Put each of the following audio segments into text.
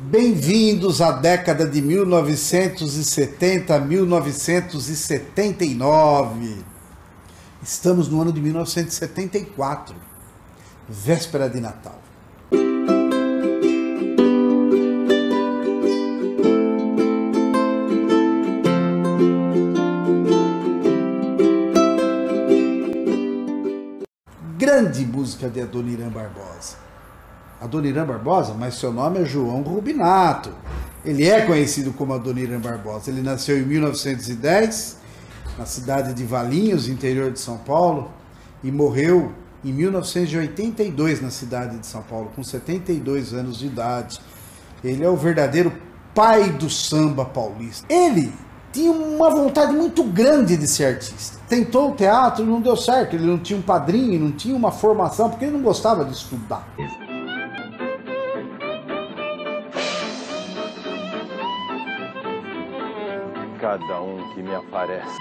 Bem-vindos à década de 1970 1979. Estamos no ano de 1974, véspera de Natal. Grande música de Adoniran Barbosa. Adoniran Barbosa, mas seu nome é João Rubinato. Ele é conhecido como Adoniran Barbosa. Ele nasceu em 1910, na cidade de Valinhos, interior de São Paulo, e morreu em 1982 na cidade de São Paulo, com 72 anos de idade. Ele é o verdadeiro pai do samba paulista. Ele tinha uma vontade muito grande de ser artista. Tentou o teatro, não deu certo. Ele não tinha um padrinho, não tinha uma formação, porque ele não gostava de estudar. Cada um que me aparece.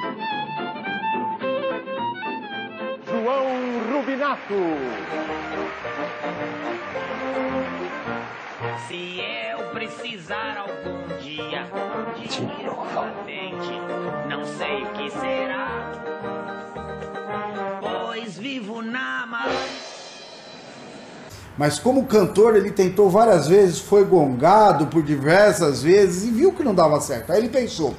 João Rubinato. Se eu precisar algum dia de novamente, não sei o que será, pois vivo na mal. Mas como cantor, ele tentou várias vezes, foi gongado por diversas vezes e viu que não dava certo. Aí ele pensou: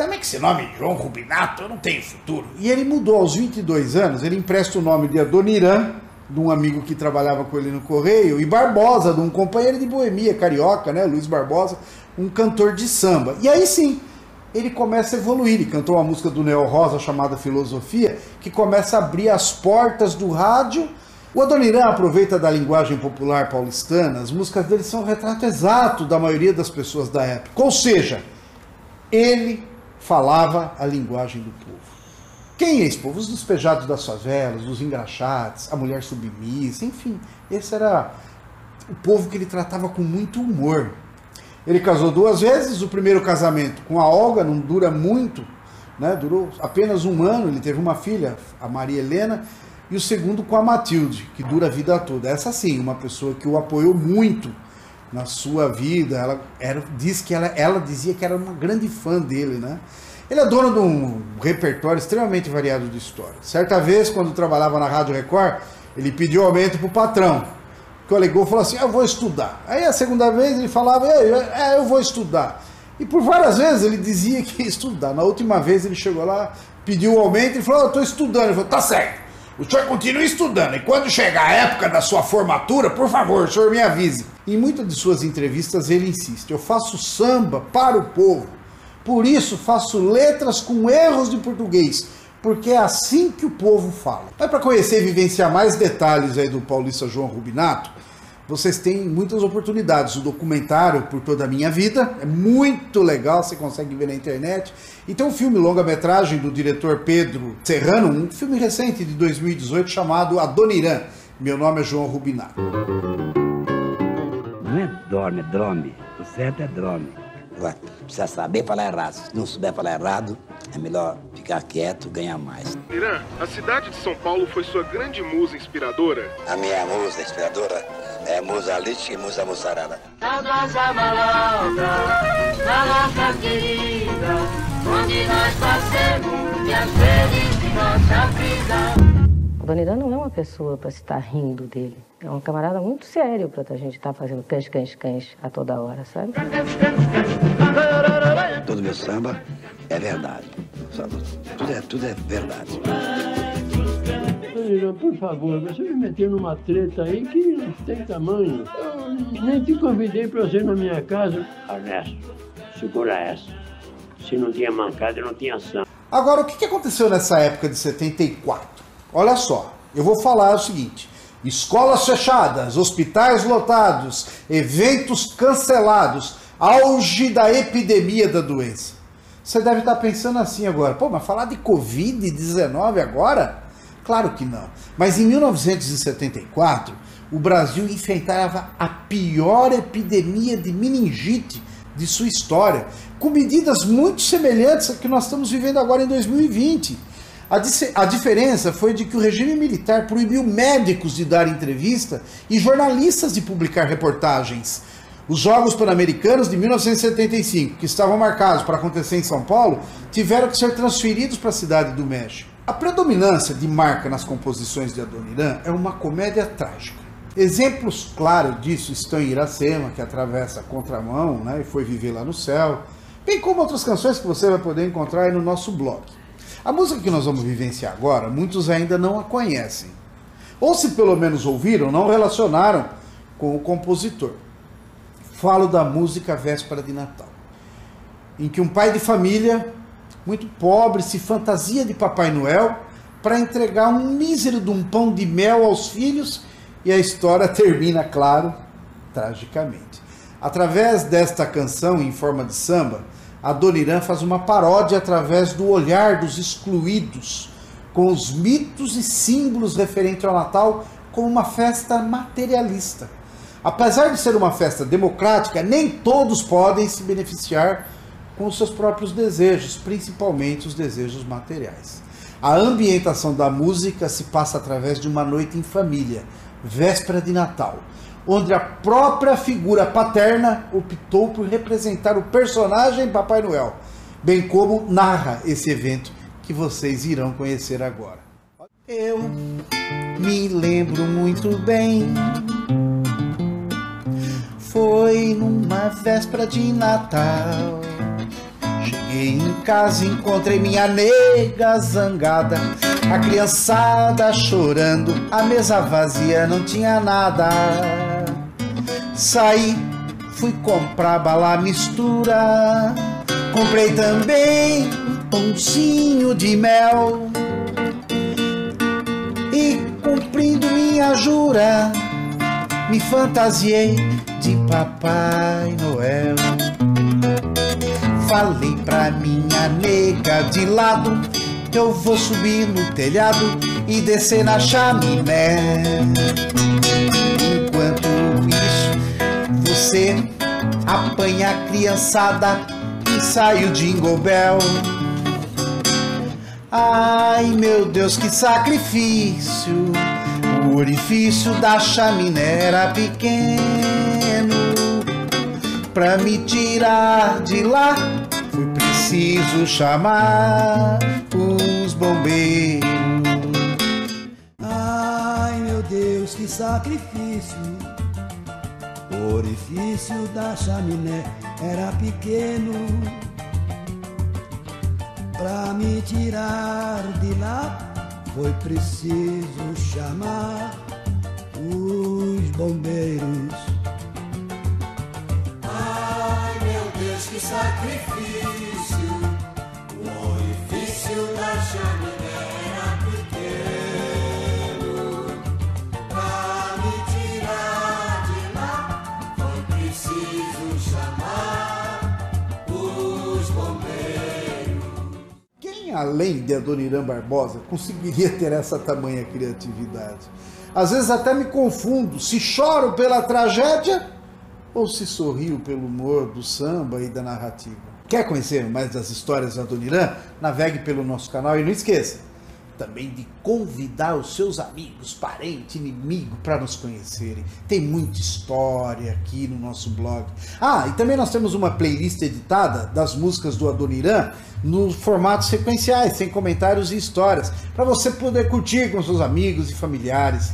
também que esse nome João Rubinato, eu não tenho futuro. E ele mudou aos 22 anos, ele empresta o nome de Adoniran, de um amigo que trabalhava com ele no Correio, e Barbosa, de um companheiro de boemia carioca, né, Luiz Barbosa, um cantor de samba. E aí sim, ele começa a evoluir. Ele cantou uma música do Neo Rosa chamada Filosofia, que começa a abrir as portas do rádio. O Adoniran aproveita da linguagem popular paulistana, as músicas dele são um retrato exato da maioria das pessoas da época. Ou seja, ele falava a linguagem do povo. Quem é esse povo? Os despejados das favelas, os engraxates, a mulher submissa, enfim, esse era o povo que ele tratava com muito humor. Ele casou duas vezes, o primeiro casamento com a Olga não dura muito, né? durou apenas um ano, ele teve uma filha, a Maria Helena, e o segundo com a Matilde, que dura a vida toda. Essa sim, uma pessoa que o apoiou muito na sua vida. Ela era, diz que ela, ela dizia que era uma grande fã dele, né? Ele é dono de um repertório extremamente variado de histórias. Certa vez, quando trabalhava na Rádio Record, ele pediu aumento para o patrão, que alegou falou assim: Eu vou estudar. Aí a segunda vez ele falava: É, eu vou estudar. E por várias vezes ele dizia que ia estudar. Na última vez ele chegou lá, pediu o aumento e falou: Eu estou estudando. Ele falou: Tá certo. O senhor continua estudando e quando chegar a época da sua formatura, por favor, o senhor me avise. Em muitas de suas entrevistas ele insiste: eu faço samba para o povo. Por isso faço letras com erros de português, porque é assim que o povo fala. Mas para conhecer e vivenciar mais detalhes aí do paulista João Rubinato, vocês têm muitas oportunidades. O documentário Por Toda a Minha Vida é muito legal, você consegue ver na internet. E tem um filme longa-metragem do diretor Pedro Serrano, um filme recente de 2018 chamado Adoniran. Meu nome é João Rubinato. Não é dorme, é drome. O certo é drome. Agora, precisa saber falar errado. Se não souber falar errado, é melhor ficar quieto, ganhar mais. Irã, a cidade de São Paulo foi sua grande musa inspiradora? A minha musa inspiradora é Musa Lich e Musa Mussarada. Na nossa malota, na nossa querida, onde nós passemos dias felizes de nossa vida. O Dona não é uma pessoa para se estar rindo dele. É um camarada muito sério para a gente estar fazendo cães, cães, cães a toda hora, sabe? Todo meu samba é verdade. Tudo é, tudo é verdade. Por favor, você me meteu numa treta aí que não tem tamanho. Eu nem te convidei para você na minha casa. Ernesto, segura essa. Se não tinha mancada, não tinha ação. Agora, o que aconteceu nessa época de 74? Olha só, eu vou falar o seguinte: escolas fechadas, hospitais lotados, eventos cancelados, auge da epidemia da doença. Você deve estar pensando assim agora, pô, mas falar de Covid-19 agora? Claro que não. Mas em 1974, o Brasil enfrentava a pior epidemia de meningite de sua história, com medidas muito semelhantes a que nós estamos vivendo agora em 2020. A, a, diferença foi de que o regime militar proibiu médicos de dar entrevista e jornalistas de publicar reportagens. Os Jogos Pan-Americanos de 1975, que estavam marcados para acontecer em São Paulo, tiveram que ser transferidos para a cidade do México. A predominância de marca nas composições de Adoniran é uma comédia trágica. Exemplos claros disso estão em Iracema, que atravessa a contramão né, e foi viver lá no céu, bem como outras canções que você vai poder encontrar no nosso blog. A música que nós vamos vivenciar agora, muitos ainda não a conhecem. Ou se pelo menos ouviram, não relacionaram com o compositor. Falo da música Véspera de Natal, em que um pai de família muito pobre se fantasia de Papai Noel para entregar um mísero de um pão de mel aos filhos e a história termina, claro, tragicamente. Através desta canção em forma de samba, a Dona faz uma paródia através do olhar dos excluídos, com os mitos e símbolos referentes ao Natal como uma festa materialista. Apesar de ser uma festa democrática, nem todos podem se beneficiar com os seus próprios desejos, principalmente os desejos materiais. A ambientação da música se passa através de uma noite em família, véspera de Natal, onde a própria figura paterna optou por representar o personagem Papai Noel, bem como narra esse evento que vocês irão conhecer agora. Eu me lembro muito bem foi numa véspera de Natal. Cheguei em casa, encontrei minha nega zangada, a criançada chorando, a mesa vazia, não tinha nada. Saí, fui comprar bala mistura, comprei também um pãozinho de mel. E cumprindo minha jura, me fantasiei de Papai Noel. Falei pra minha nega de lado eu vou subir no telhado e descer na chaminé. Você apanha a criançada e sai o Jingle Bell. Ai meu Deus, que sacrifício! O orifício da chaminé era pequeno. Pra me tirar de lá, foi preciso chamar os bombeiros. Ai meu Deus, que sacrifício! O orifício da chaminé era pequeno. Pra me tirar de lá, foi preciso chamar os bombeiros. Ai meu Deus, que sacrifício! Além de Adoniran Barbosa, conseguiria ter essa tamanha criatividade? Às vezes até me confundo se choro pela tragédia ou se sorrio pelo humor do samba e da narrativa. Quer conhecer mais das histórias da Adoniran? Navegue pelo nosso canal e não esqueça também de convidar os seus amigos, parentes, inimigos para nos conhecerem. Tem muita história aqui no nosso blog. Ah, e também nós temos uma playlist editada das músicas do Adoniran no formato sequenciais, sem comentários e histórias, para você poder curtir com seus amigos e familiares.